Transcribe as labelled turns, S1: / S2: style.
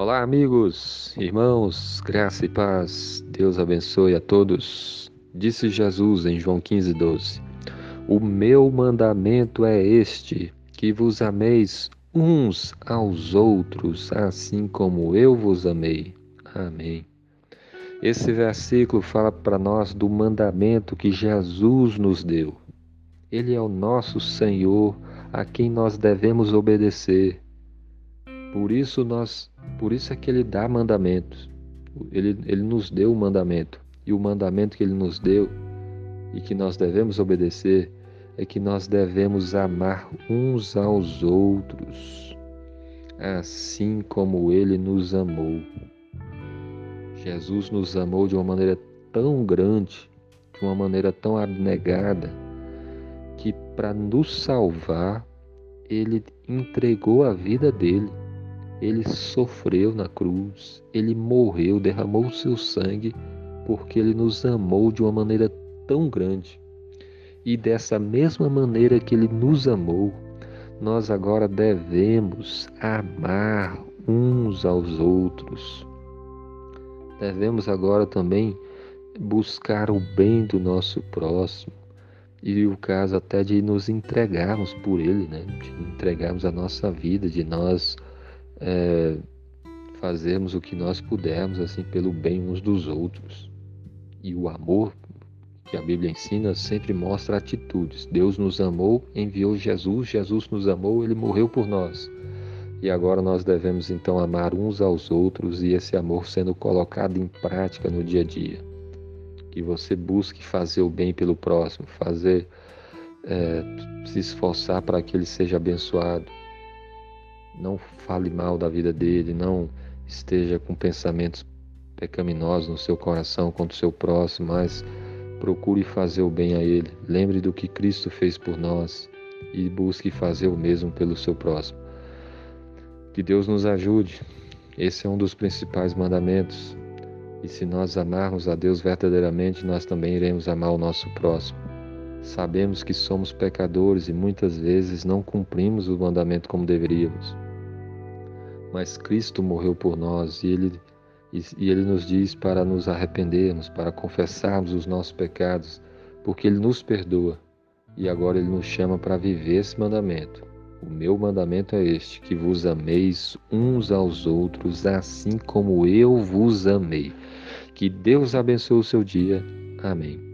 S1: Olá, amigos, irmãos, graça e paz, Deus abençoe a todos. Disse Jesus em João 15, 12: O meu mandamento é este, que vos ameis uns aos outros, assim como eu vos amei. Amém. Esse versículo fala para nós do mandamento que Jesus nos deu. Ele é o nosso Senhor, a quem nós devemos obedecer. Por isso nós, por isso é que ele dá mandamentos. Ele, ele nos deu o mandamento. E o mandamento que ele nos deu e que nós devemos obedecer é que nós devemos amar uns aos outros, assim como ele nos amou. Jesus nos amou de uma maneira tão grande, de uma maneira tão abnegada, que para nos salvar, ele entregou a vida dele ele sofreu na cruz, ele morreu, derramou o seu sangue, porque ele nos amou de uma maneira tão grande. E dessa mesma maneira que ele nos amou, nós agora devemos amar uns aos outros. Devemos agora também buscar o bem do nosso próximo e o caso até de nos entregarmos por ele, né? de entregarmos a nossa vida, de nós é, fazermos o que nós pudermos assim pelo bem uns dos outros. E o amor que a Bíblia ensina sempre mostra atitudes. Deus nos amou, enviou Jesus, Jesus nos amou, ele morreu por nós. E agora nós devemos então amar uns aos outros e esse amor sendo colocado em prática no dia a dia. Que você busque fazer o bem pelo próximo, fazer é, se esforçar para que ele seja abençoado, não fale mal da vida dele, não esteja com pensamentos pecaminosos no seu coração contra o seu próximo, mas procure fazer o bem a ele. Lembre do que Cristo fez por nós e busque fazer o mesmo pelo seu próximo. Que Deus nos ajude. Esse é um dos principais mandamentos. E se nós amarmos a Deus verdadeiramente, nós também iremos amar o nosso próximo. Sabemos que somos pecadores e muitas vezes não cumprimos o mandamento como deveríamos mas Cristo morreu por nós e ele, e, ele nos diz para nos arrependermos, para confessarmos os nossos pecados, porque Ele nos perdoa e agora Ele nos chama para viver esse mandamento. O meu mandamento é este: que vos ameis uns aos outros, assim como eu vos amei. Que Deus abençoe o seu dia. Amém.